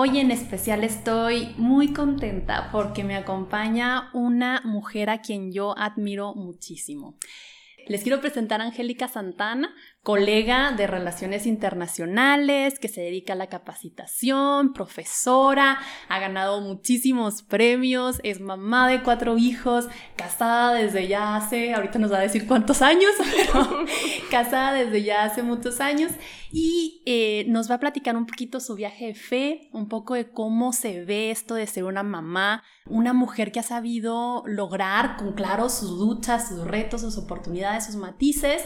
Hoy en especial estoy muy contenta porque me acompaña una mujer a quien yo admiro muchísimo. Les quiero presentar a Angélica Santana, colega de Relaciones Internacionales, que se dedica a la capacitación, profesora, ha ganado muchísimos premios, es mamá de cuatro hijos, casada desde ya hace, ahorita nos va a decir cuántos años, pero casada desde ya hace muchos años. Y eh, nos va a platicar un poquito su viaje de fe, un poco de cómo se ve esto de ser una mamá, una mujer que ha sabido lograr con claro sus luchas, sus retos, sus oportunidades, sus matices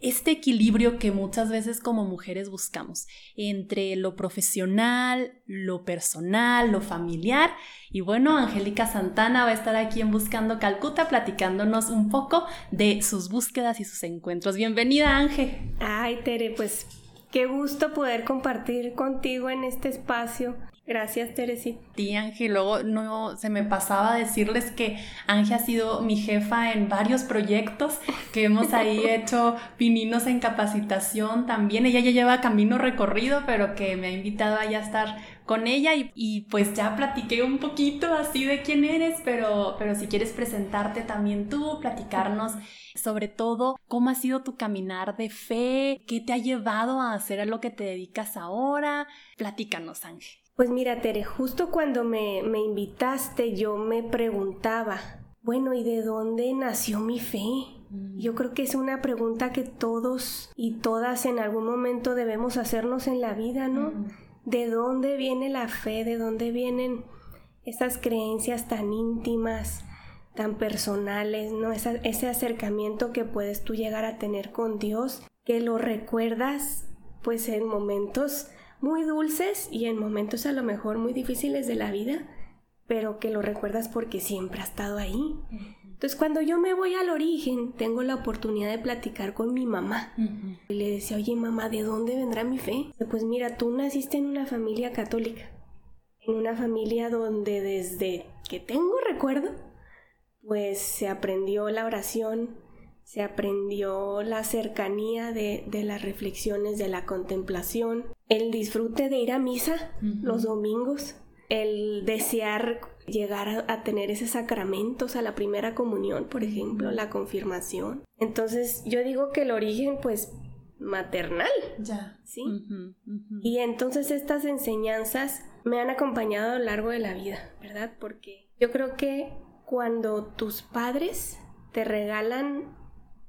este equilibrio que muchas veces como mujeres buscamos entre lo profesional, lo personal, lo familiar. Y bueno, Angélica Santana va a estar aquí en Buscando Calcuta platicándonos un poco de sus búsquedas y sus encuentros. Bienvenida, Ángel. Ay, Tere, pues Qué gusto poder compartir contigo en este espacio. Gracias, Teresita. Sí, Ángel, luego no se me pasaba decirles que Ángel ha sido mi jefa en varios proyectos que hemos ahí hecho pininos en capacitación también. Ella ya lleva camino recorrido, pero que me ha invitado a ya estar con ella y, pues ya platiqué un poquito así de quién eres, pero, pero si quieres presentarte también tú, platicarnos sobre todo cómo ha sido tu caminar de fe, qué te ha llevado a hacer a lo que te dedicas ahora. Platícanos, Ángel. Pues mira, Tere, justo cuando me, me invitaste yo me preguntaba, bueno, ¿y de dónde nació mi fe? Mm. Yo creo que es una pregunta que todos y todas en algún momento debemos hacernos en la vida, ¿no? Mm. ¿De dónde viene la fe? ¿De dónde vienen esas creencias tan íntimas? tan personales, ¿no? ese acercamiento que puedes tú llegar a tener con Dios, que lo recuerdas pues en momentos muy dulces y en momentos a lo mejor muy difíciles de la vida, pero que lo recuerdas porque siempre ha estado ahí. Entonces cuando yo me voy al origen, tengo la oportunidad de platicar con mi mamá. Y le decía, oye mamá, ¿de dónde vendrá mi fe? Pues mira, tú naciste en una familia católica, en una familia donde desde que tengo recuerdo, pues se aprendió la oración, se aprendió la cercanía de, las reflexiones, de la contemplación, el disfrute de ir a misa los domingos, el desear llegar a, tener esos sacramentos a la primera comunión, por ejemplo, la confirmación. Entonces yo digo que el origen pues maternal. Ya. ¿Sí? Y entonces estas enseñanzas me han acompañado a lo largo de la vida, ¿verdad? Porque yo creo que cuando tus padres te regalan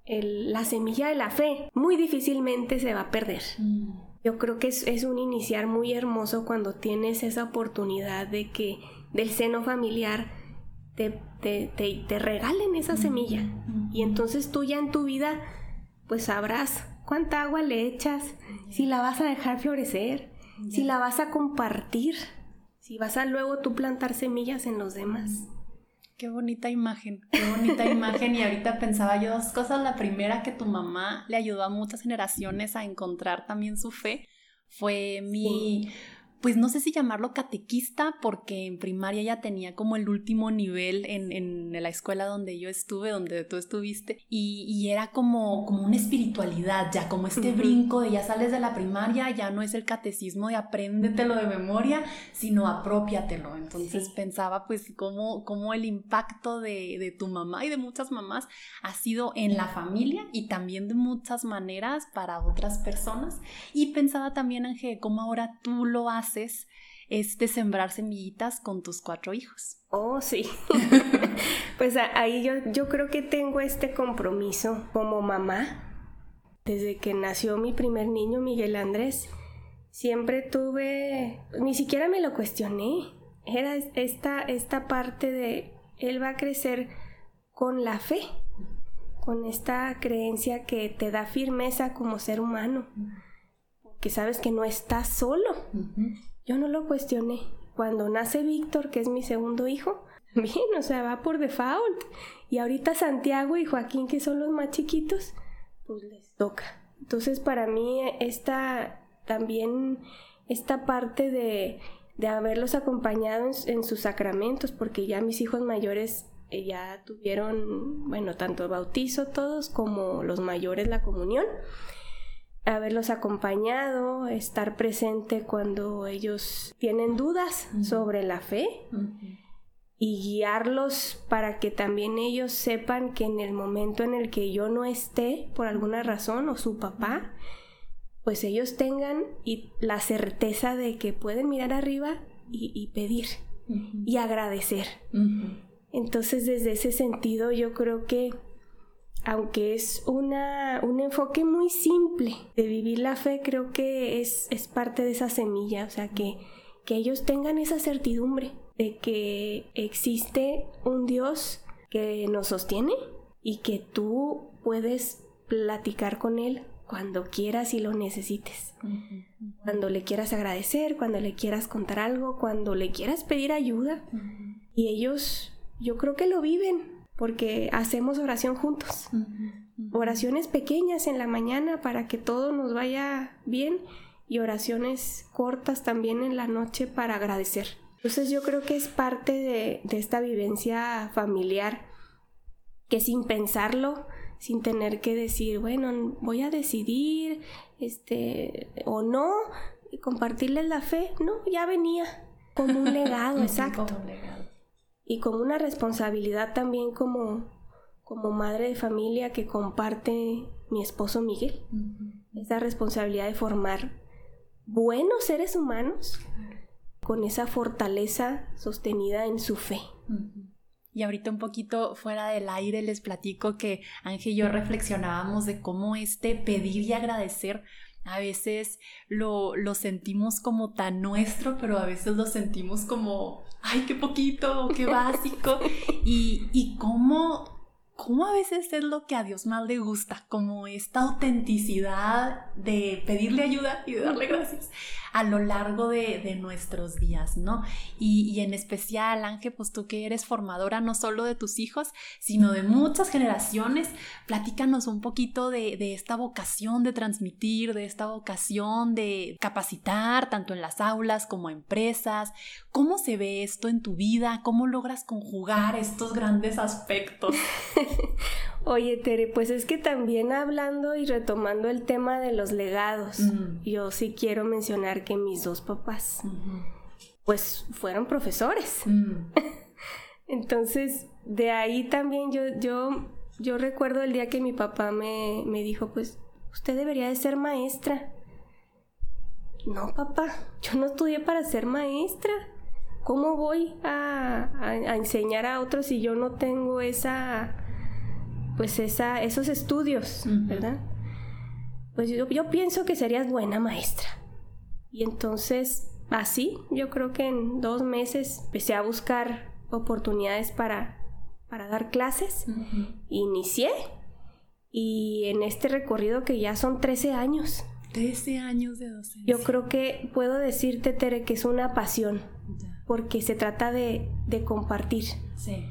la semilla de la fe, muy difícilmente se va a perder. Mm. Yo creo que es, un iniciar muy hermoso cuando tienes esa oportunidad de que del seno familiar te, te, regalen esa mm. semilla. Mm. Y entonces tú ya en tu vida, pues sabrás cuánta agua le echas, si la vas a dejar florecer, si la vas a compartir, si vas a luego tú plantar semillas en los demás. Qué bonita imagen, qué bonita imagen. Y ahorita pensaba yo dos cosas. La primera, que tu mamá le ayudó a muchas generaciones a encontrar también su fe, fue mi pues no sé si llamarlo catequista, porque en primaria ya tenía como el último nivel en, en la escuela donde yo estuve, donde tú estuviste, y, y, era como, como una espiritualidad, ya como este brinco de ya sales de la primaria, ya no es el catecismo de apréndetelo de memoria, sino apropiatelo. Entonces pensaba pues cómo, cómo el impacto de, de tu mamá y de muchas mamás ha sido en la familia y también de muchas maneras para otras personas. Y pensaba también, Ángel, cómo ahora tú lo haces es de sembrar semillitas con tus cuatro hijos. Oh, sí. pues ahí yo, yo creo que tengo este compromiso como mamá. Desde que nació mi primer niño, Miguel Andrés, siempre tuve, ni siquiera me lo cuestioné. Era esta, esta parte de, él va a crecer con la fe, con esta creencia que te da firmeza como ser humano que sabes que no estás solo. Yo no lo cuestioné. Cuando nace Víctor, que es mi segundo hijo, Bien, o sea, va por default. Y ahorita Santiago y Joaquín, que son los más chiquitos, pues les toca. Entonces, para mí, esta también, esta parte de, de haberlos acompañado en, en, sus sacramentos, porque ya mis hijos mayores eh, ya tuvieron, bueno, tanto el bautizo todos como los mayores la comunión haberlos acompañado, estar presente cuando ellos tienen dudas sobre la fe y guiarlos para que también ellos sepan que en el momento en el que yo no esté por alguna razón o su papá, pues ellos tengan y la certeza de que pueden mirar arriba y, pedir y agradecer. Entonces desde ese sentido yo creo que aunque es una, un enfoque muy simple de vivir la fe, creo que es, es parte de esa semilla, o sea, que, que ellos tengan esa certidumbre de que existe un Dios que nos sostiene y que tú puedes platicar con Él cuando quieras y lo necesites. Cuando le quieras agradecer, cuando le quieras contar algo, cuando le quieras pedir ayuda. Y ellos, yo creo que lo viven, porque hacemos oración juntos. Oraciones pequeñas en la mañana para que todo nos vaya bien y oraciones cortas también en la noche para agradecer. Entonces yo creo que es parte de, esta vivencia familiar que sin pensarlo, sin tener que decir, bueno, voy a decidir, este, o no, compartirles la fe, no, ya venía como un legado, exacto y con una responsabilidad también como, como madre de familia que comparte mi esposo Miguel. Esa responsabilidad de formar buenos seres humanos con esa fortaleza sostenida en su fe. Y ahorita un poquito fuera del aire les platico que Ángel y yo reflexionábamos de cómo este pedir y agradecer a veces lo, lo, sentimos como tan nuestro, pero a veces lo sentimos como, ay, qué poquito, qué básico. y, y cómo cómo a veces es lo que a Dios más le gusta, como esta autenticidad de pedirle ayuda y de darle gracias a lo largo de, nuestros días, ¿no? Y, en especial, Ángel, pues tú que eres formadora no solo de tus hijos, sino de muchas generaciones, platícanos un poquito de, de esta vocación de transmitir, de esta vocación de capacitar, tanto en las aulas como empresas, ¿cómo se ve esto en tu vida? ¿Cómo logras conjugar estos grandes aspectos? Oye, Tere, pues es que también hablando y retomando el tema de los legados, yo sí quiero mencionar que mis dos papás, pues fueron profesores. Entonces, de ahí también yo, yo, yo recuerdo el día que mi papá me, me dijo, pues usted debería de ser maestra. No, papá, yo no estudié para ser maestra. ¿Cómo voy a, a enseñar a otros si yo no tengo esa pues esa, esos estudios, ¿verdad? Pues yo, yo pienso que serías buena maestra. Y entonces, así, yo creo que en dos meses empecé a buscar oportunidades para, para dar clases. Inicié. Y en este recorrido que ya son 13 años. 13 años de docencia. Yo creo que puedo decirte, Tere, que es una pasión. Porque se trata de, de compartir. Sí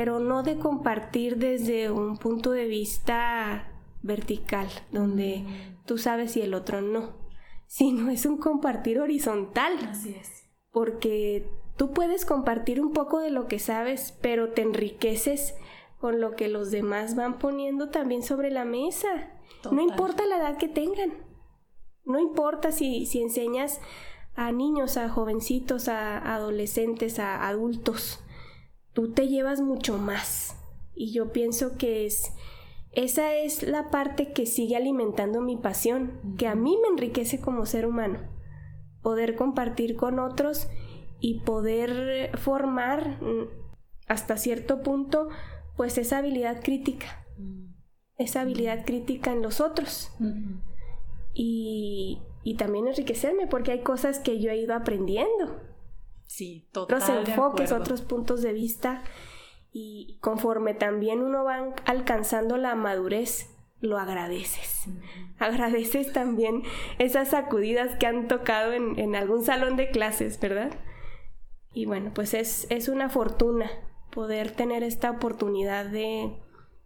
pero no de compartir desde un punto de vista vertical, donde tú sabes y el otro no, sino es un compartir horizontal. Así es. Porque tú puedes compartir un poco de lo que sabes, pero te enriqueces con lo que los demás van poniendo también sobre la mesa. No importa la edad que tengan. No importa si, si enseñas a niños, a jovencitos, a adolescentes, a adultos tú te llevas mucho más. Y yo pienso que es esa es la parte que sigue alimentando mi pasión, que a mí me enriquece como ser humano. Poder compartir con otros y poder formar mm, hasta cierto punto pues esa habilidad crítica. Esa habilidad crítica en los otros. y, y también enriquecerme porque hay cosas que yo he ido aprendiendo Sí, total. Otros enfoques, otros puntos de vista. Y conforme también uno va alcanzando la madurez, lo agradeces. Agradeces también esas sacudidas que han tocado en, algún salón de clases, ¿verdad? Y bueno, pues es, es una fortuna poder tener esta oportunidad de,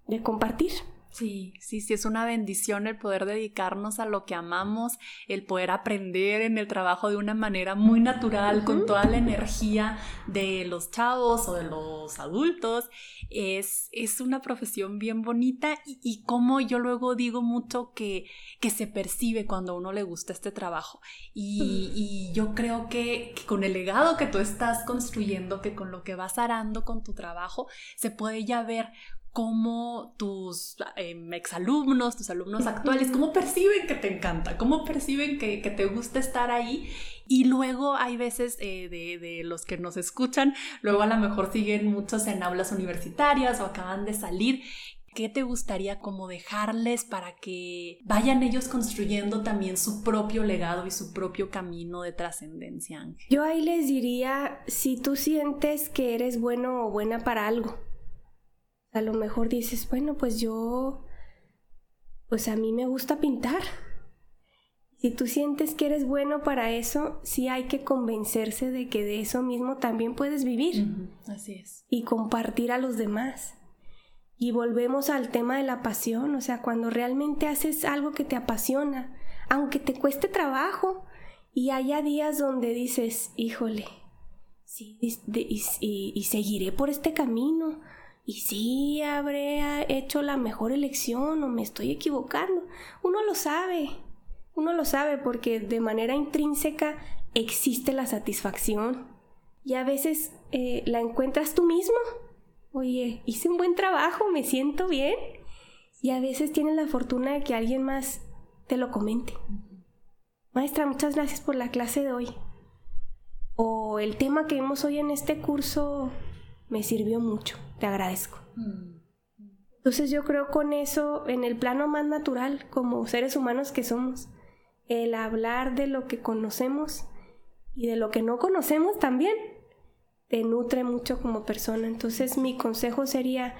de compartir. Sí, sí, sí, es una bendición el poder dedicarnos a lo que amamos, el poder aprender en el trabajo de una manera muy natural, con toda la energía de los chavos o de los adultos. Es, es una profesión bien bonita y, como yo luego digo mucho que, que se percibe cuando a uno le gusta este trabajo. Y, y yo creo que, que, con el legado que tú estás construyendo, que con lo que vas arando con tu trabajo, se puede ya ver cómo tus em, exalumnos, tus alumnos actuales, cómo perciben que te encanta, cómo perciben que, te gusta estar ahí. Y luego hay veces eh, de, los que nos escuchan, luego a lo mejor siguen muchos en aulas universitarias o acaban de salir. ¿Qué te gustaría como dejarles para que vayan ellos construyendo también su propio legado y su propio camino de trascendencia, Yo ahí les diría, si tú sientes que eres bueno o buena para algo, a lo mejor dices, bueno, pues yo, pues a mí me gusta pintar. Si tú sientes que eres bueno para eso, sí hay que convencerse de que de eso mismo también puedes vivir. Así es. Y compartir a los demás. Y volvemos al tema de la pasión, o sea, cuando realmente haces algo que te apasiona, aunque te cueste trabajo, y haya días donde dices, híjole, sí, y seguiré por este camino, y sí habré hecho la mejor elección o me estoy equivocando. Uno lo sabe, uno lo sabe porque de manera intrínseca existe la satisfacción y a veces eh, la encuentras tú mismo. Oye, hice un buen trabajo, me siento bien. Y a veces tienes la fortuna de que alguien más te lo comente. Maestra, muchas gracias por la clase de hoy. O el tema que vimos hoy en este curso me sirvió mucho, te agradezco. Mm. Entonces yo creo con eso, en el plano más natural, como seres humanos que somos, el hablar de lo que conocemos y de lo que no conocemos también, te nutre mucho como persona. Entonces mi consejo sería,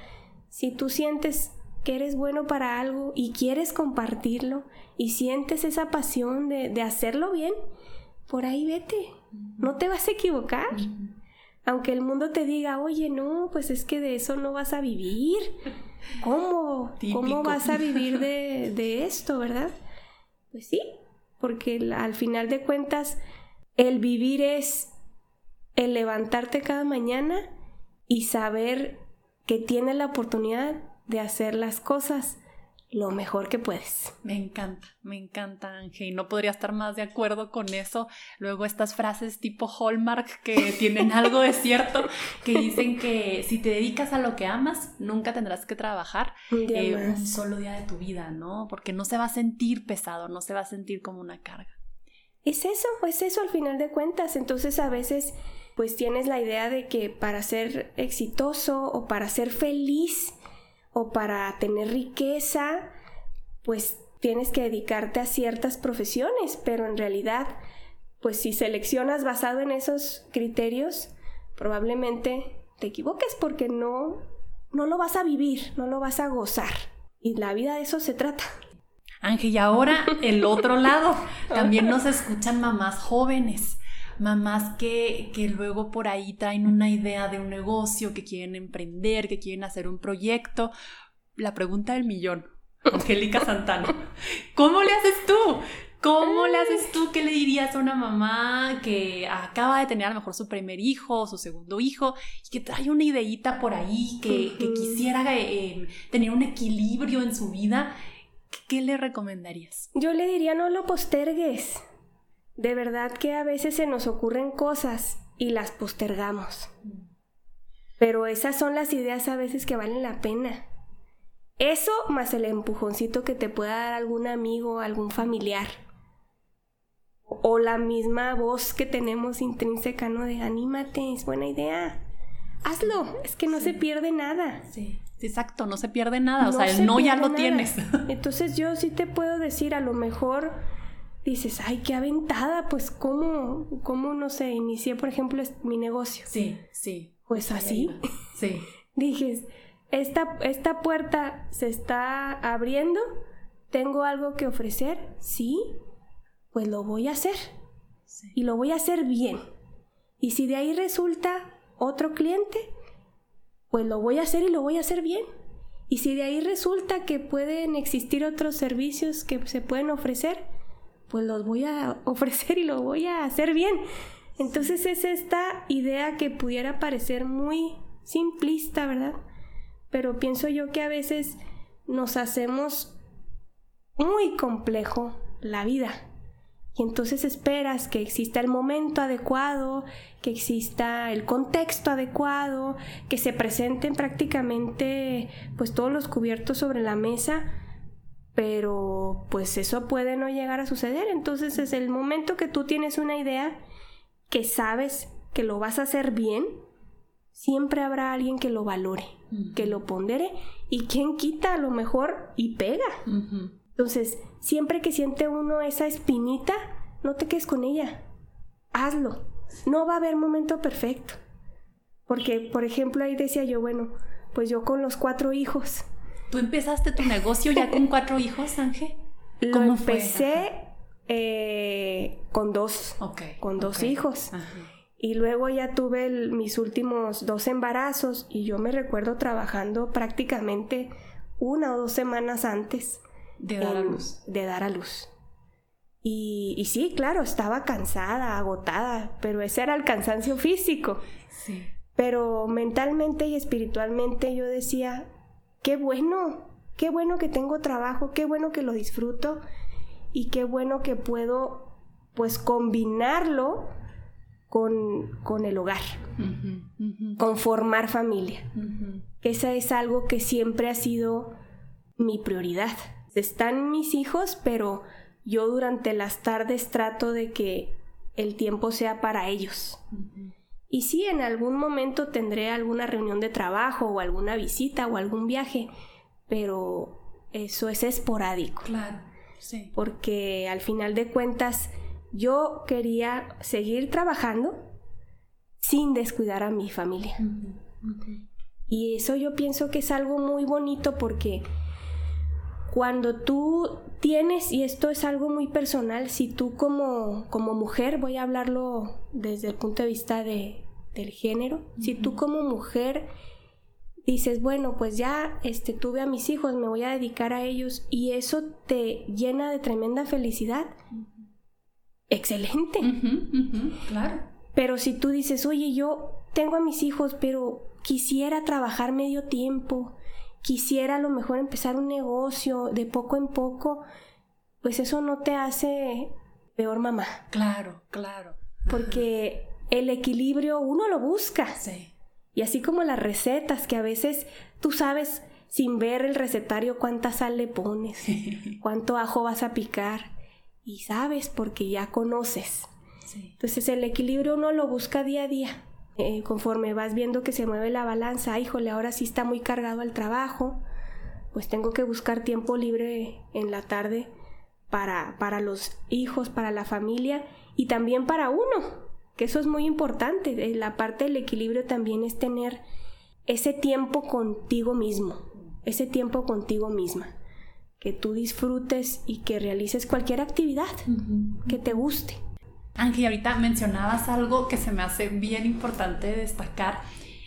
si tú sientes que eres bueno para algo y quieres compartirlo y sientes esa pasión de, de hacerlo bien, por ahí vete, no te vas a equivocar aunque el mundo te diga, oye, no, pues es que de eso no vas a vivir. ¿Cómo? ¿Cómo vas a vivir de, de, esto, verdad? Pues sí, porque al final de cuentas, el vivir es el levantarte cada mañana y saber que tienes la oportunidad de hacer las cosas lo mejor que puedes. Me encanta, me encanta, Ángel. Y no podría estar más de acuerdo con eso. Luego estas frases tipo Hallmark que tienen algo de cierto, que dicen que si te dedicas a lo que amas, nunca tendrás que trabajar un, eh, solo día de tu vida, ¿no? Porque no se va a sentir pesado, no se va a sentir como una carga. Es eso, es eso al final de cuentas. Entonces a veces pues tienes la idea de que para ser exitoso o para ser feliz, o para tener riqueza, pues tienes que dedicarte a ciertas profesiones, pero en realidad, pues si seleccionas basado en esos criterios, probablemente te equivoques porque no, no lo vas a vivir, no lo vas a gozar. Y la vida de eso se trata. Ángel, y ahora el otro lado, también nos escuchan mamás jóvenes mamás que, que luego por ahí traen una idea de un negocio, que quieren emprender, que quieren hacer un proyecto. La pregunta del millón, Angélica Santana, ¿cómo le haces tú? ¿Cómo le haces tú? ¿Qué le dirías a una mamá que acaba de tener a lo mejor su primer hijo, su segundo hijo, y que trae una ideita por ahí, que, que quisiera eh, tener un equilibrio en su vida? ¿Qué le recomendarías? Yo le diría no lo postergues. De verdad que a veces se nos ocurren cosas y las postergamos. Pero esas son las ideas a veces que valen la pena. Eso más el empujoncito que te pueda dar algún amigo, algún familiar. O la misma voz que tenemos intrínseca, ¿no? De anímate, es buena idea. Hazlo, es que no se pierde nada. Sí, exacto, no se pierde nada. o sea, el no ya lo tienes. Entonces yo sí te puedo decir, a lo mejor dices, ay, qué aventada, pues cómo, cómo no sé, inicié, por ejemplo, mi negocio. Sí, sí. Pues así. Sí. Dijes, esta, esta puerta se está abriendo, tengo algo que ofrecer, sí, pues lo voy a hacer. Y lo voy a hacer bien. Y si de ahí resulta otro cliente, pues lo voy a hacer y lo voy a hacer bien. Y si de ahí resulta que pueden existir otros servicios que se pueden ofrecer, pues los voy a ofrecer y lo voy a hacer bien. Entonces es esta idea que pudiera parecer muy simplista, ¿verdad? Pero pienso yo que a veces nos hacemos muy complejo la vida. Y entonces esperas que exista el momento adecuado, que exista el contexto adecuado, que se presenten prácticamente pues todos los cubiertos sobre la mesa, pero pues eso puede no llegar a suceder. Entonces es el momento que tú tienes una idea, que sabes que lo vas a hacer bien, siempre habrá alguien que lo valore, que lo pondere y quien quita a lo mejor y pega. Entonces, siempre que siente uno esa espinita, no te quedes con ella. Hazlo. No va a haber momento perfecto. Porque, por ejemplo, ahí decía yo, bueno, pues yo con los cuatro hijos. ¿Tú empezaste tu negocio ya con cuatro hijos, Ángel? Lo empecé eh, con dos. con dos hijos. Y luego ya tuve mis últimos dos embarazos y yo me recuerdo trabajando prácticamente una o dos semanas antes de dar a luz. De dar a luz. Y, y, sí, claro, estaba cansada, agotada, pero ese era el cansancio físico. Sí. Pero mentalmente y espiritualmente yo decía, qué bueno, qué bueno que tengo trabajo, qué bueno que lo disfruto y qué bueno que puedo pues combinarlo con, con el hogar, con formar familia. Esa es algo que siempre ha sido mi prioridad están mis hijos, pero yo durante las tardes trato de que el tiempo sea para ellos. Y sí, en algún momento tendré alguna reunión de trabajo o alguna visita o algún viaje, pero eso es esporádico. Claro, sí. Porque al final de cuentas yo quería seguir trabajando sin descuidar a mi familia. Y eso yo pienso que es algo muy bonito porque cuando tú tienes, y esto es algo muy personal, si tú como, como mujer, voy a hablarlo desde el punto de vista de, del género, si tú como mujer dices, bueno, pues ya este, tuve a mis hijos, me voy a dedicar a ellos, y eso te llena de tremenda felicidad, excelente. claro. Pero si tú dices, oye, yo tengo a mis hijos, pero quisiera trabajar medio tiempo, quisiera a lo mejor empezar un negocio de poco en poco, pues eso no te hace peor mamá. Claro, claro. Porque el equilibrio uno lo busca. Sí. Y así como las recetas que a veces tú sabes sin ver el recetario cuánta sal le pones, cuánto ajo vas a picar y sabes porque ya conoces. Sí. Entonces el equilibrio uno lo busca día a día. Eh, conforme vas viendo que se mueve la balanza, híjole, ahora sí está muy cargado al trabajo, pues tengo que buscar tiempo libre en la tarde para, para los hijos, para la familia y también para uno, que eso es muy importante. Eh, la parte del equilibrio también es tener ese tiempo contigo mismo, ese tiempo contigo misma, que tú disfrutes y que realices cualquier actividad que te guste. Ángel, ahorita mencionabas algo que se me hace bien importante destacar.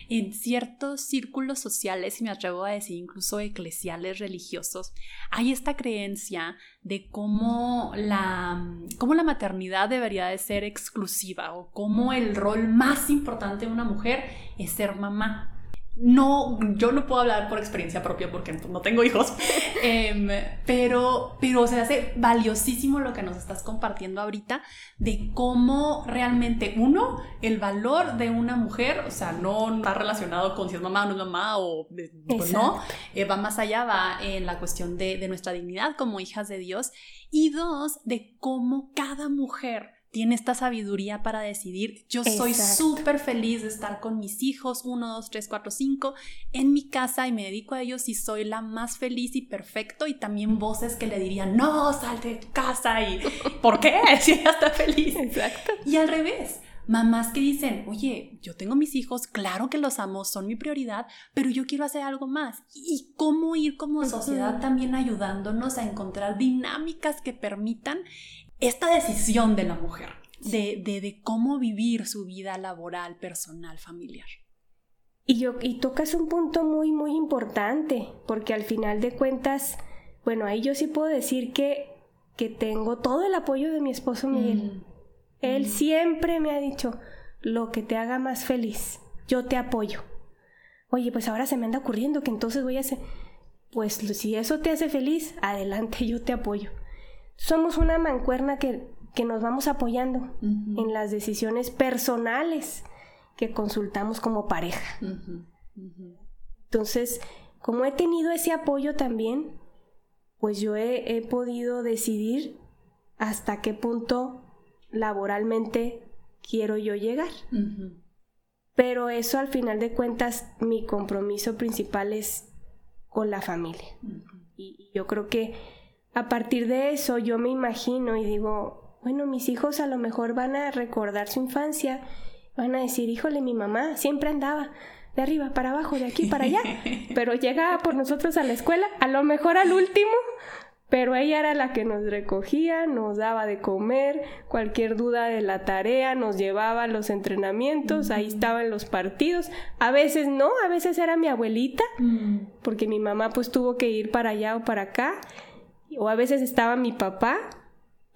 En ciertos círculos sociales, y me atrevo a decir incluso eclesiales religiosos, hay esta creencia de cómo la, cómo la maternidad debería de ser exclusiva o cómo el rol más importante de una mujer es ser mamá no, yo no puedo hablar por experiencia propia porque no tengo hijos, em, pero, pero se hace valiosísimo lo que nos estás compartiendo ahorita de cómo realmente, uno, el valor de una mujer, o sea, no está relacionado con si es mamá o no es mamá o pues no, eh, va más allá, va en la cuestión de, de nuestra dignidad como hijas de Dios y dos, de cómo cada mujer tiene esta sabiduría para decidir, yo soy súper feliz de estar con mis hijos, uno, dos, tres, cuatro, cinco, en mi casa y me dedico a ellos y soy la más feliz y perfecto y también voces que le dirían, no, salte de tu casa y ¿por qué? Si ella está feliz. Exacto. Y al revés, mamás que dicen, oye, yo tengo mis hijos, claro que los amo, son mi prioridad, pero yo quiero hacer algo más. Y cómo ir como sociedad también ayudándonos a encontrar dinámicas que permitan esta decisión de la mujer, de, de, cómo vivir su vida laboral, personal, familiar. Y, yo, y tocas un punto muy, muy importante, porque al final de cuentas, bueno, ahí yo sí puedo decir que, que tengo todo el apoyo de mi esposo Miguel. Él siempre me ha dicho, lo que te haga más feliz, yo te apoyo. Oye, pues ahora se me anda ocurriendo que entonces voy a hacer, pues si eso te hace feliz, adelante, yo te apoyo. Somos una mancuerna que, que nos vamos apoyando en las decisiones personales que consultamos como pareja. Entonces, como he tenido ese apoyo también, pues yo he, podido decidir hasta qué punto laboralmente quiero yo llegar. Pero eso al final de cuentas, mi compromiso principal es con la familia. Y yo creo que a partir de eso yo me imagino y digo, bueno, mis hijos a lo mejor van a recordar su infancia, van a decir, híjole, mi mamá siempre andaba de arriba para abajo, de aquí para allá, pero llegaba por nosotros a la escuela, a lo mejor al último, pero ella era la que nos recogía, nos daba de comer, cualquier duda de la tarea, nos llevaba a los entrenamientos, ahí estaban los partidos. A veces no, a veces era mi abuelita, mm. porque mi mamá pues tuvo que ir para allá o para acá, o a veces estaba mi papá,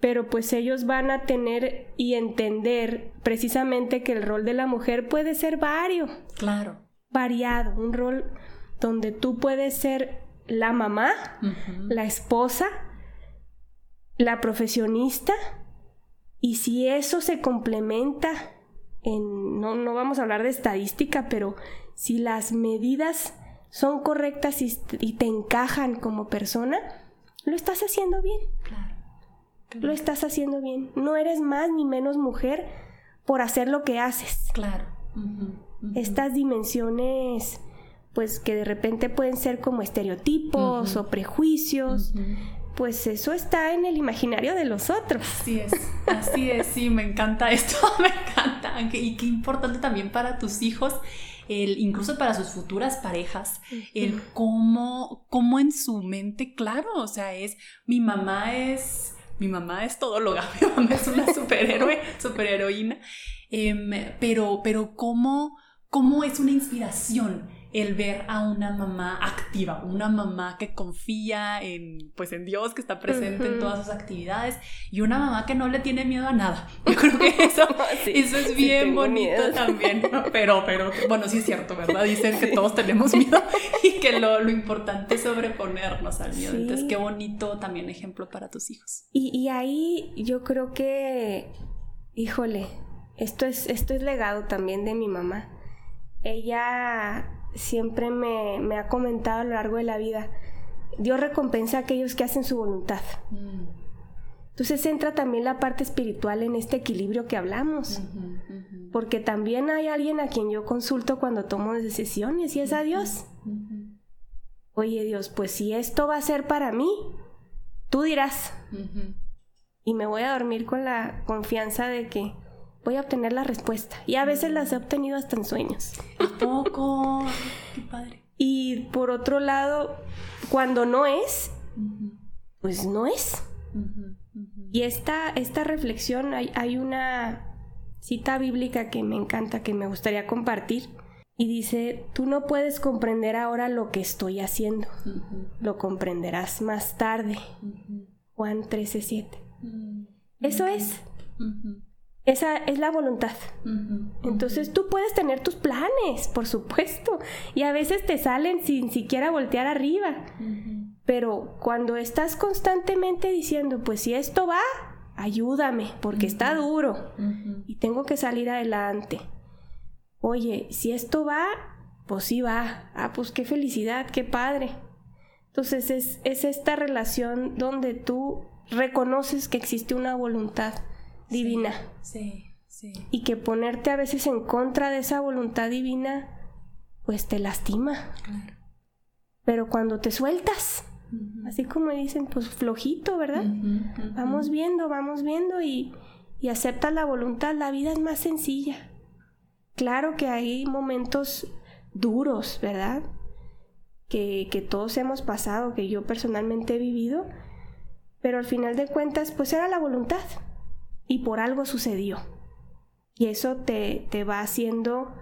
pero pues ellos van a tener y entender precisamente que el rol de la mujer puede ser vario. Claro variado, un rol donde tú puedes ser la mamá, la esposa, la profesionista, y si eso se complementa en, no, no vamos a hablar de estadística, pero si las medidas son correctas y, te encajan como persona, lo estás haciendo bien. Claro. Lo estás haciendo bien. No eres más ni menos mujer por hacer lo que haces. Claro estas dimensiones pues que de repente pueden ser como estereotipos o prejuicios, pues eso está en el imaginario de los otros. Así es, así es, sí, me encanta esto, me encanta. Y qué importante también para tus hijos, el, incluso para sus futuras parejas, el cómo, cómo en su mente, claro, o sea, es, mi mamá es, mi mamá es todóloga, mi mamá es una superhéroe, superheroína, em, pero, pero cómo cómo es una inspiración el ver a una mamá activa, una mamá que confía en, pues, en Dios, que está presente en todas sus actividades, y una mamá que no le tiene miedo a nada. Yo creo que eso, eso es bien bonito también. Pero, pero, bueno, sí es cierto, ¿verdad? Dicen que todos tenemos miedo y que lo, lo, importante es sobreponernos al miedo. Entonces, qué bonito también ejemplo para tus hijos. Y, y ahí yo creo que, híjole, esto es, esto es legado también de mi mamá ella siempre me, ha comentado a lo largo de la vida, Dios recompensa a aquellos que hacen su voluntad. Mm. Entonces entra también la parte espiritual en este equilibrio que hablamos, porque también hay alguien a quien yo consulto cuando tomo decisiones y es a Dios. Oye Dios, pues si esto va a ser para mí, tú dirás. Y me voy a dormir con la confianza de que voy a obtener la respuesta. Y a veces las he obtenido hasta en sueños. ¿A poco? Qué padre. Y por otro lado, cuando no es, pues no es. Y esta, esta reflexión, hay, hay, una cita bíblica que me encanta, que me gustaría compartir. Y dice, tú no puedes comprender ahora lo que estoy haciendo, lo comprenderás más tarde. Juan 13:7. Eso es. Esa es la voluntad. Entonces tú puedes tener tus planes, por supuesto, y a veces te salen sin siquiera voltear arriba. Pero cuando estás constantemente diciendo, pues si esto va, ayúdame, porque está duro y tengo que salir adelante. Oye, si esto va, pues sí va. Ah, pues qué felicidad, qué padre. Entonces es, es esta relación donde tú reconoces que existe una voluntad divina. Sí, sí, Y que ponerte a veces en contra de esa voluntad divina, pues te lastima. Claro. Pero cuando te sueltas, así como dicen, pues flojito, ¿verdad? Vamos viendo, vamos viendo y, y aceptas la voluntad, la vida es más sencilla. Claro que hay momentos duros, ¿verdad? Que, que, todos hemos pasado, que yo personalmente he vivido, pero al final de cuentas, pues era la voluntad y por algo sucedió. Y eso te, te va haciendo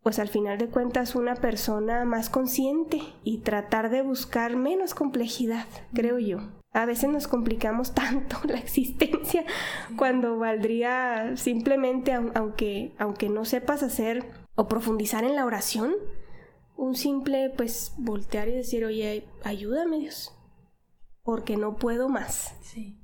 pues al final de cuentas una persona más consciente y tratar de buscar menos complejidad, creo yo. A veces nos complicamos tanto la existencia cuando valdría simplemente, aunque, aunque no sepas hacer o profundizar en la oración, un simple pues voltear y decir, oye, ayúdame Dios, porque no puedo más. Sí.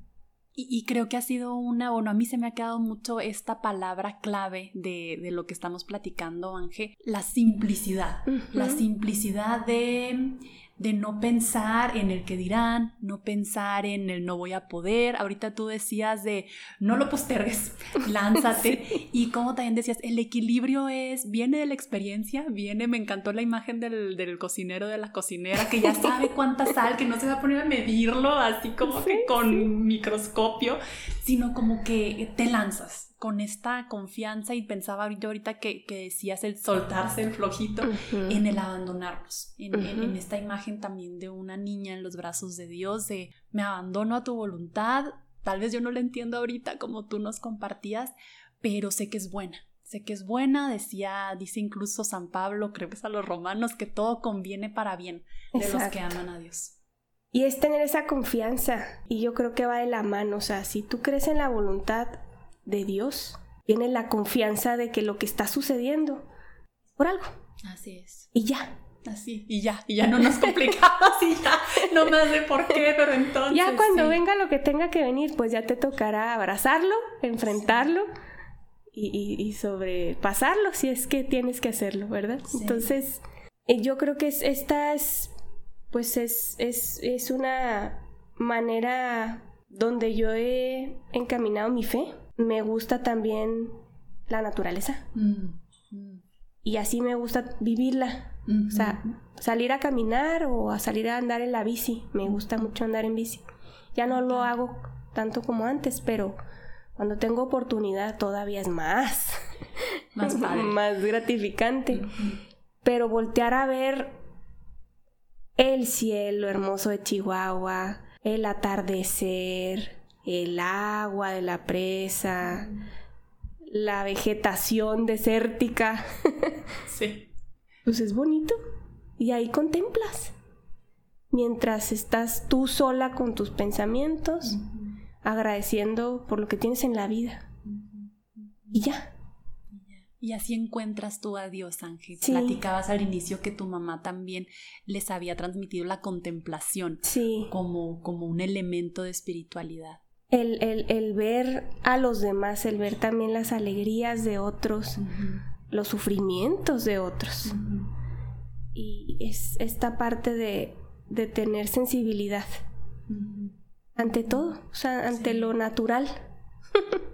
Y, creo que ha sido una, bueno, a mí se me ha quedado mucho esta palabra clave de, de lo que estamos platicando, Ángel, la simplicidad. La simplicidad de de no pensar en el que dirán, no pensar en el no voy a poder. Ahorita tú decías de no lo postergues, lánzate. Y como también decías, el equilibrio es, viene de la experiencia, viene, me encantó la imagen del, del cocinero, de la cocinera, que ya sabe cuánta sal, que no se va a poner a medirlo así como que con microscopio, sino como que te lanzas con esta confianza y pensaba ahorita, ahorita que, que decías el soltarse el flojito en el abandonarnos, en, en, esta imagen también de una niña en los brazos de Dios, de me abandono a tu voluntad, tal vez yo no la entiendo ahorita como tú nos compartías, pero sé que es buena. Sé que es buena, decía, dice incluso San Pablo, creo que es a los romanos, que todo conviene para bien de los que aman a Dios. Y es tener esa confianza, y yo creo que va de la mano, o sea, si tú crees en la voluntad de Dios, tiene la confianza de que lo que está sucediendo es por algo. Así es. Y ya. Así, y ya, y ya no nos complicamos y ya, no más de por qué, pero entonces. Ya cuando venga lo que tenga que venir, pues ya te tocará abrazarlo, enfrentarlo y, y, sobrepasarlo si es que tienes que hacerlo, ¿verdad? Entonces, eh, yo creo que es, esta es, pues es, es, es una manera donde yo he encaminado mi fe me gusta también la naturaleza. Mm, mm. Y así me gusta vivirla. O sea, salir a caminar o a salir a andar en la bici. Me gusta mucho andar en bici. Ya no lo hago tanto como antes, pero cuando tengo oportunidad todavía es más. Más, más gratificante. Pero voltear a ver el cielo hermoso de Chihuahua, el atardecer, el agua de la presa, la vegetación desértica. sí. Pues es bonito. Y ahí contemplas. Mientras estás tú sola con tus pensamientos, agradeciendo por lo que tienes en la vida. Y ya. Y así encuentras tú a Dios, Ángel. Platicabas al inicio que tu mamá también les había transmitido la contemplación sí. como, como un elemento de espiritualidad el, ver a los demás, el ver también las alegrías de otros, los sufrimientos de otros. Y es esta parte de, de tener sensibilidad ante todo, o sea, ante lo natural.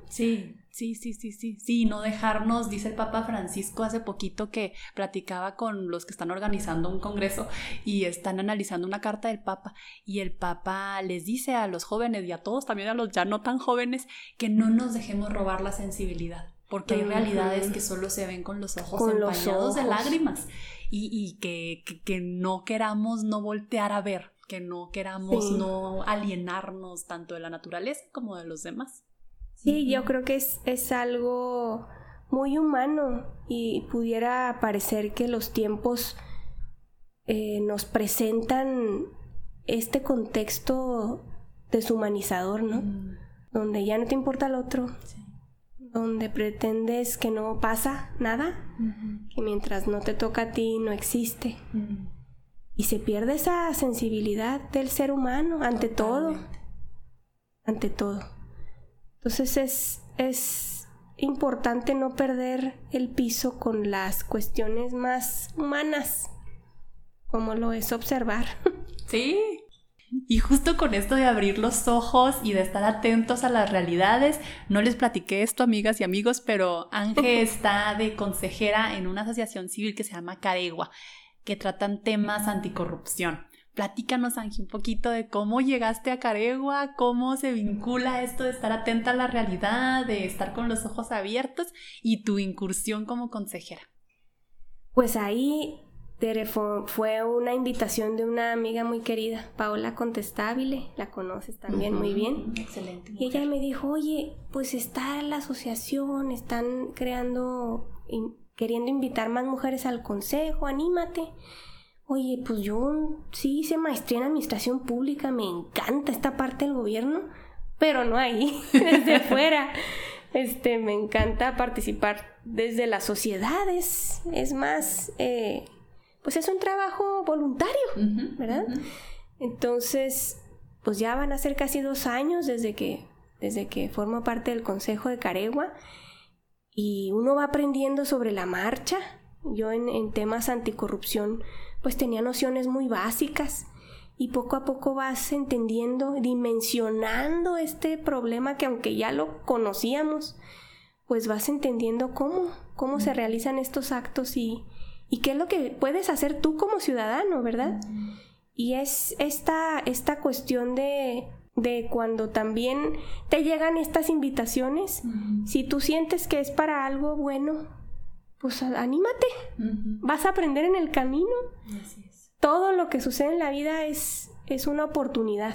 sí, Sí, sí, sí, sí, sí, no dejarnos, dice el Papa Francisco hace poquito que platicaba con los que están organizando un congreso y están analizando una carta del Papa y el Papa les dice a los jóvenes y a todos, también a los ya no tan jóvenes, que no nos dejemos robar la sensibilidad, porque hay realidades que solo se ven con los ojos empañados de lágrimas y, que, que, no queramos no voltear a ver, que no queramos no alienarnos tanto de la naturaleza como de los demás. Sí, yo creo que es, es algo muy humano y pudiera parecer que los tiempos eh, nos presentan este contexto deshumanizador, ¿no? Mm. Donde ya no te importa el otro, donde pretendes que no pasa nada, que mientras no te toca a ti no existe. Y se pierde esa sensibilidad del ser humano ante todo, ante todo. Entonces es, es importante no perder el piso con las cuestiones más humanas, como lo es observar. Sí. Y justo con esto de abrir los ojos y de estar atentos a las realidades, no les platiqué esto, amigas y amigos, pero Ángel está de consejera en una asociación civil que se llama Caregua, que tratan temas anticorrupción. Platícanos, Ángel, un poquito de cómo llegaste a Caregua, cómo se vincula esto de estar atenta a la realidad, de estar con los ojos abiertos y tu incursión como consejera. Pues ahí fue una invitación de una amiga muy querida, Paola Contestabile, la conoces también muy bien. Excelente. Y ella me dijo, oye, pues está la asociación, están creando queriendo invitar más mujeres al consejo, anímate. Oye, pues yo sí hice maestría en administración pública, me encanta esta parte del gobierno, pero no ahí, desde afuera. Este, me encanta participar desde las sociedades, es más, eh, pues es un trabajo voluntario, ¿verdad? Entonces, pues ya van a ser casi dos años desde que, desde que formo parte del Consejo de Caregua y uno va aprendiendo sobre la marcha. Yo en, en temas anticorrupción pues tenía nociones muy básicas. Y poco a poco vas entendiendo, dimensionando este problema que aunque ya lo conocíamos, pues vas entendiendo cómo, cómo se realizan estos actos y, y qué es lo que puedes hacer tú como ciudadano, ¿verdad? Y es esta, esta cuestión de, de cuando también te llegan estas invitaciones, si tú sientes que es para algo bueno, pues anímate, vas a aprender en el camino. Todo lo que sucede en la vida es, es una oportunidad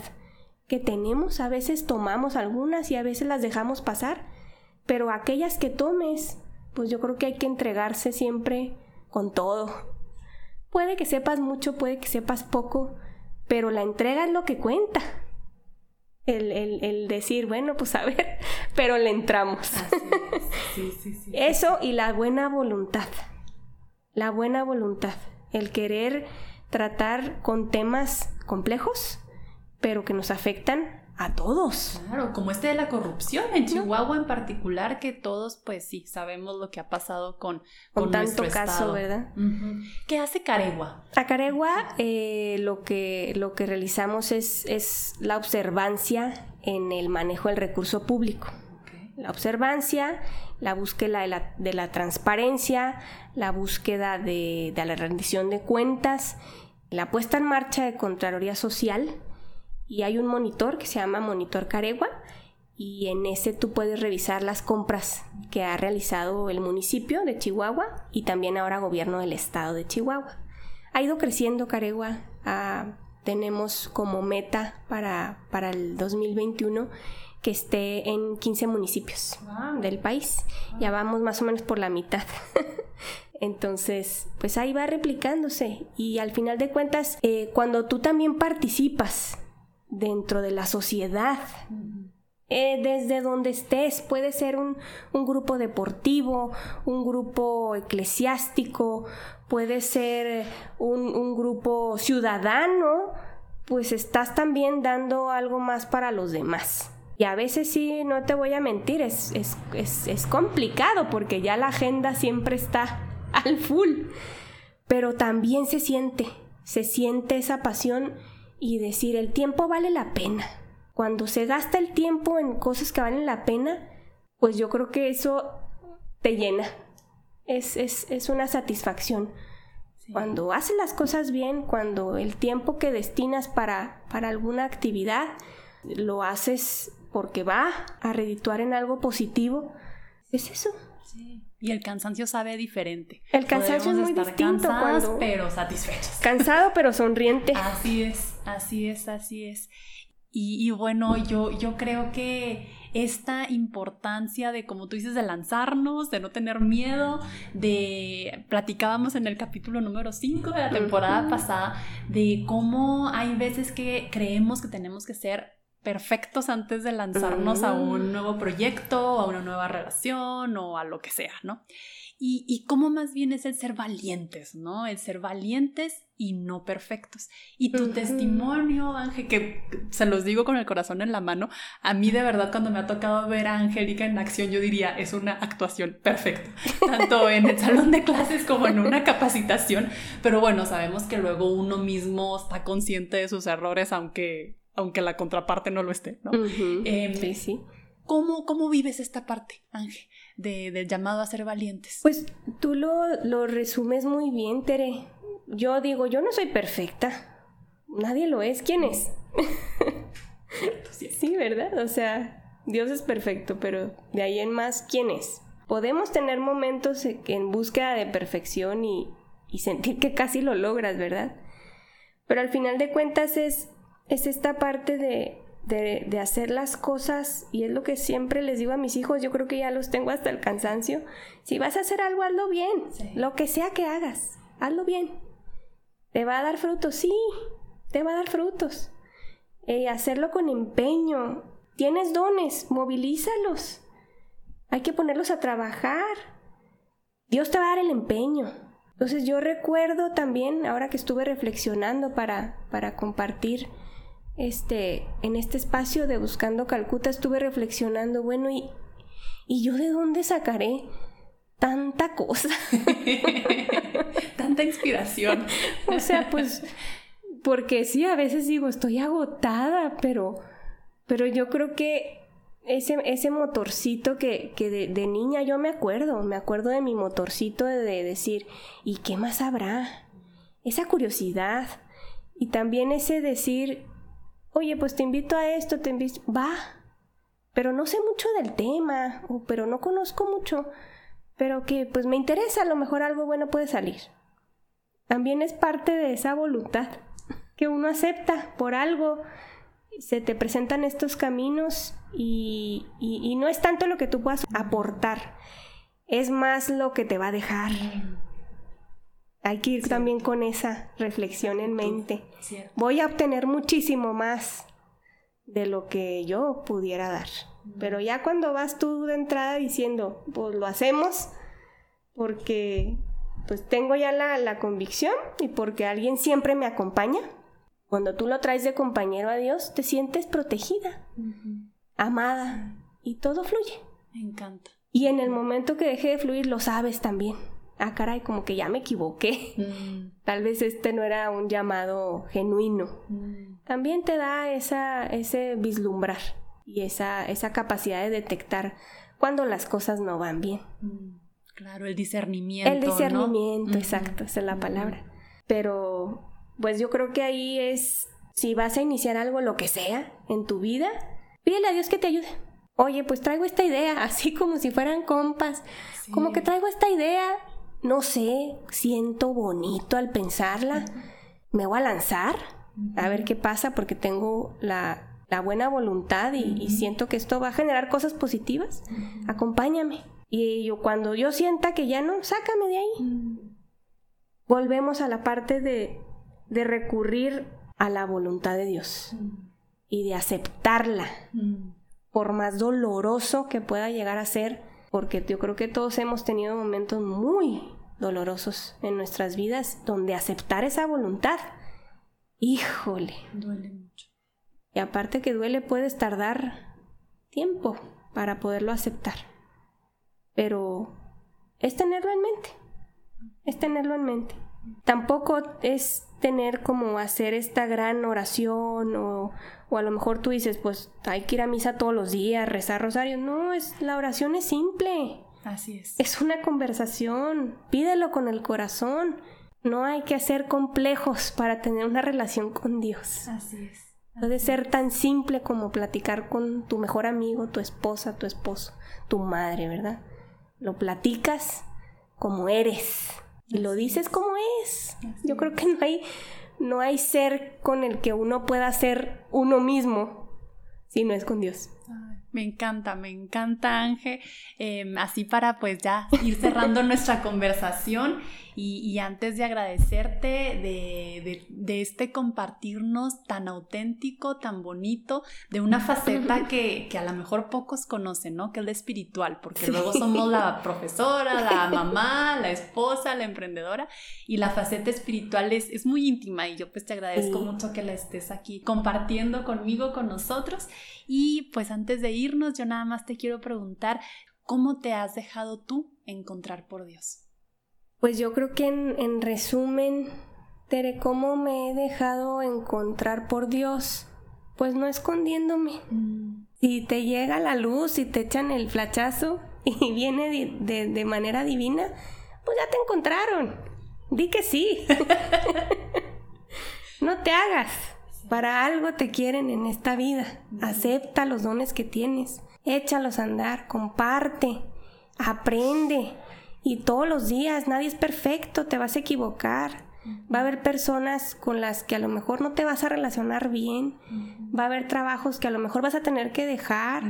que tenemos, a veces tomamos algunas y a veces las dejamos pasar, pero aquellas que tomes, pues yo creo que hay que entregarse siempre con todo, Puede que sepas mucho, puede que sepas poco, pero la entrega es lo que cuenta. El, el, decir, bueno, pues a ver, pero le entramos. Eso y la buena voluntad. La buena voluntad. El querer tratar con temas complejos, pero que nos afectan a todos. Claro, como este de la corrupción en Chihuahua en particular, que todos, pues sí, sabemos lo que ha pasado con, con, tanto caso, ¿verdad? ¿Qué hace Caregua? A Caregua eh, lo, que, lo que realizamos es, es la observancia en el manejo del recurso público. La observancia, la búsqueda de la, de la transparencia, la búsqueda de, de la rendición de cuentas, la puesta en marcha de Contraloría Social, y hay un monitor que se llama Monitor Caregua y en ese tú puedes revisar las compras que ha realizado el municipio de Chihuahua y también ahora gobierno del estado de Chihuahua. Ha ido creciendo Caregua, ah, tenemos como meta para, para el 2021 que esté en 15 municipios del país. Ya vamos más o menos por la mitad. Entonces, pues ahí va replicándose y al final de cuentas, eh, cuando tú también participas dentro de la sociedad. Eh, desde donde estés, puede ser un, grupo deportivo, un grupo eclesiástico, puede ser un, un, grupo ciudadano, pues estás también dando algo más para los demás. Y a veces sí, no te voy a mentir, es, es, es, es complicado porque ya la agenda siempre está al full, pero también se siente, se siente esa pasión y decir el tiempo vale la pena. Cuando se gasta el tiempo en cosas que valen la pena, pues yo creo que eso te llena. Es, es, es una satisfacción. Cuando haces las cosas bien, cuando el tiempo que destinas para, para alguna actividad lo haces porque va a redituar en algo positivo, es eso. Y el cansancio sabe diferente. El cansancio es muy distinto cuando pero satisfechos. Cansado pero sonriente. Así es, así es, así es. Y, bueno, yo, yo creo que esta importancia de, como tú dices, de lanzarnos, de no tener miedo, de, platicábamos en el capítulo número 5 de la temporada pasada, de cómo hay veces que creemos que tenemos que ser perfectos antes de lanzarnos a un nuevo proyecto, a una nueva relación o a lo que sea, ¿no? Y, y cómo más bien es el ser valientes, ¿no? El ser valientes y no perfectos. Y tu testimonio, Ángel, que se los digo con el corazón en la mano, a mí de verdad cuando me ha tocado ver a Angélica en acción, yo diría, es una actuación perfecta, tanto en el salón de clases como en una capacitación, pero bueno, sabemos que luego uno mismo está consciente de sus errores, aunque aunque la contraparte no lo esté, ¿no? Em, sí, sí. ¿Cómo, ¿Cómo, vives esta parte, Ángel, de, del llamado a ser valientes? Pues tú lo, lo resumes muy bien, Tere. Yo digo, yo no soy perfecta. Nadie lo es. ¿Quién es? sí, ¿verdad? O sea, Dios es perfecto, pero de ahí en más, ¿quién es? Podemos tener momentos en búsqueda de perfección y, y sentir que casi lo logras, ¿verdad? Pero al final de cuentas es es esta parte de, de, de, hacer las cosas, y es lo que siempre les digo a mis hijos, yo creo que ya los tengo hasta el cansancio, si vas a hacer algo, hazlo bien, lo que sea que hagas, hazlo bien. ¿Te va a dar frutos? Sí, te va a dar frutos. Eh, hacerlo con empeño. Tienes dones, movilízalos. Hay que ponerlos a trabajar. Dios te va a dar el empeño. Entonces yo recuerdo también, ahora que estuve reflexionando para, para compartir este, en este espacio de Buscando Calcuta, estuve reflexionando, bueno, ¿y, ¿y yo de dónde sacaré tanta cosa? tanta inspiración. o sea, pues, porque sí, a veces digo, estoy agotada, pero, pero yo creo que ese, ese motorcito que, que de, niña yo me acuerdo, me acuerdo de mi motorcito de, decir, ¿y qué más habrá? Esa curiosidad. Y también ese decir, oye, pues te invito a esto, te invito, va, pero no sé mucho del tema, o, pero no conozco mucho, pero que pues me interesa, a lo mejor algo bueno puede salir. También es parte de esa voluntad que uno acepta por algo se te presentan estos caminos y, no es tanto lo que tú puedas aportar, es más lo que te va a dejar. Hay que ir también con esa reflexión en mente. Voy a obtener muchísimo más de lo que yo pudiera dar. Pero ya cuando vas tú de entrada diciendo, pues lo hacemos porque pues tengo ya la, la convicción y porque alguien siempre me acompaña, cuando tú lo traes de compañero a Dios, te sientes protegida, amada y todo fluye. Me encanta. Y en el momento que deje de fluir, lo sabes también. Ah, caray, como que ya me equivoqué. Mm. Tal vez este no era un llamado genuino. Mm. También te da esa, ese vislumbrar y esa, esa capacidad de detectar cuando las cosas no van bien. Mm. Claro, el discernimiento. El discernimiento, exacto, esa es la palabra. Pero pues yo creo que ahí es, si vas a iniciar algo, lo que sea, en tu vida, pídele a Dios que te ayude. Oye, pues traigo esta idea, así como si fueran compas, como que traigo esta idea, no sé, siento bonito al pensarla, me voy a lanzar, a ver qué pasa, porque tengo la, buena voluntad y, siento que esto va a generar cosas positivas, acompáñame. Y yo cuando yo sienta que ya no, sácame de ahí. Volvemos a la parte de de recurrir a la voluntad de Dios y de aceptarla, por más doloroso que pueda llegar a ser, porque yo creo que todos hemos tenido momentos muy dolorosos en nuestras vidas donde aceptar esa voluntad, híjole, duele mucho. Y aparte que duele, puedes tardar tiempo para poderlo aceptar. Pero es tenerlo en mente, es tenerlo en mente. Tampoco es tener como hacer esta gran oración o, o, a lo mejor tú dices, pues hay que ir a misa todos los días, rezar rosario. No, es, la oración es simple. Así es. Es una conversación. Pídelo con el corazón. No hay que hacer complejos para tener una relación con Dios. Así es. Puede ser tan simple como platicar con tu mejor amigo, tu esposa, tu esposo, tu madre, ¿verdad? Lo platicas como eres y lo dices como es. Yo creo que no hay, no hay ser con el que uno pueda ser uno mismo si no es con Dios. Me encanta, me encanta Ángel. Em, así para pues ya ir cerrando nuestra conversación y, antes de agradecerte de, este compartirnos tan auténtico, tan bonito, de una faceta que, a lo mejor pocos conocen, ¿no? Que es la espiritual, porque luego somos la profesora, la mamá, la esposa, la emprendedora y la faceta espiritual es, es muy íntima y yo pues te agradezco mucho que la estés aquí compartiendo conmigo, con nosotros. Y pues antes de irnos, yo nada más te quiero preguntar, ¿cómo te has dejado tú encontrar por Dios? Pues yo creo que en, resumen, Tere, ¿cómo me he dejado encontrar por Dios? Pues no escondiéndome. Mm. Si te llega la luz y te echan el flachazo y viene de, de manera divina, pues ya te encontraron. Di que sí. no te hagas. Para algo te quieren en esta vida. Acepta los dones que tienes. Échalos a andar. Comparte. Aprende. Y todos los días, nadie es perfecto, te vas a equivocar. Va a haber personas con las que a lo mejor no te vas a relacionar bien. Va a haber trabajos que a lo mejor vas a tener que dejar.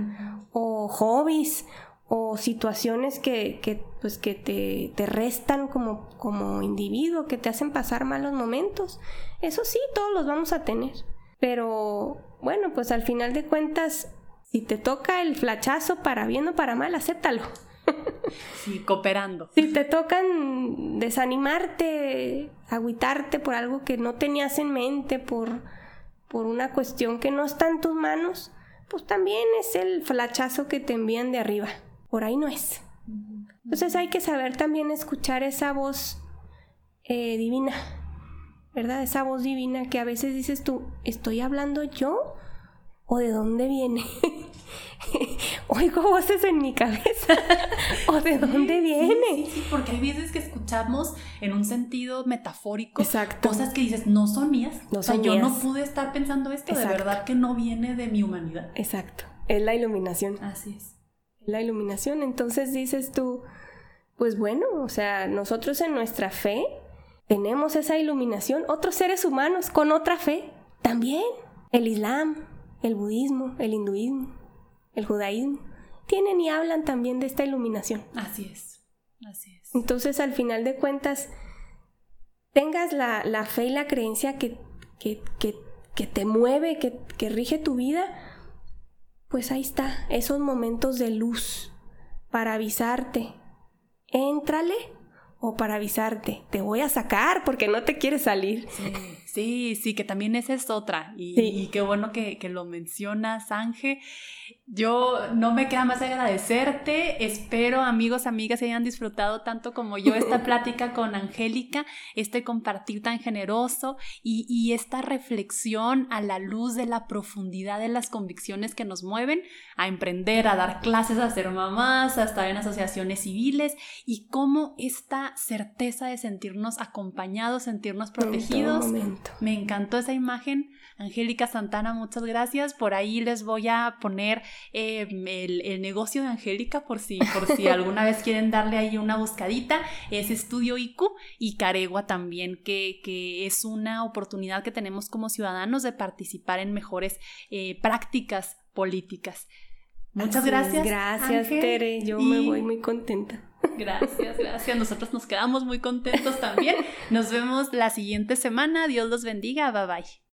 O hobbies o situaciones que, que pues que te, te, restan como, como individuo, que te hacen pasar malos momentos. Eso sí, todos los vamos a tener. Pero bueno, pues al final de cuentas, si te toca el flachazo para bien o para mal, acéptalo. Sí, cooperando. Si te tocan desanimarte, agüitarte por algo que no tenías en mente, por, por una cuestión que no está en tus manos, pues también es el flachazo que te envían de arriba. Por ahí no es. Entonces hay que saber también escuchar esa voz eh, divina, ¿verdad? Esa voz divina que a veces dices tú, ¿estoy hablando yo? ¿O de dónde viene? Oigo voces en mi cabeza. ¿O de dónde viene? Sí, porque hay veces que escuchamos en un sentido metafórico cosas que dices, no son mías. No o sea, yo no pude estar pensando esto, de verdad que no viene de mi humanidad. Exacto. Es la iluminación. Así es. La iluminación. Entonces dices tú, pues bueno, o sea, nosotros en nuestra fe tenemos esa iluminación. Otros seres humanos con otra fe también. El Islam, el budismo, el hinduismo, el judaísmo, tienen y hablan también de esta iluminación. Así es, así es. Entonces, al final de cuentas, tengas la, fe y la creencia que, que, que, te mueve, que, que rige tu vida, pues ahí está, esos momentos de luz para avisarte. Éntrale o para avisarte, te voy a sacar porque no te quieres salir. Sí, sí, que también esa es otra. Y, qué bueno que, que, lo mencionas, Ángel. Yo no me queda más agradecerte. Espero, amigos, amigas, hayan disfrutado tanto como yo esta plática con Angélica, este compartir tan generoso y, y esta reflexión a la luz de la profundidad de las convicciones que nos mueven a emprender, a dar clases, a ser mamás, a estar en asociaciones civiles y cómo esta certeza de sentirnos acompañados, sentirnos protegidos. Me encantó esa imagen. Angélica Santana, muchas gracias. Por ahí les voy a poner eh, el, negocio de Angélica por si, por si alguna vez quieren darle ahí una buscadita. Es Estudio IQ y Caregua también, que, que es una oportunidad que tenemos como ciudadanos de participar en mejores eh, prácticas políticas. Muchas gracias. Gracias, Tere. Yo me voy muy contenta. Gracias, gracias. Nosotros nos quedamos muy contentos también. Nos vemos la siguiente semana. Dios los bendiga. Bye bye.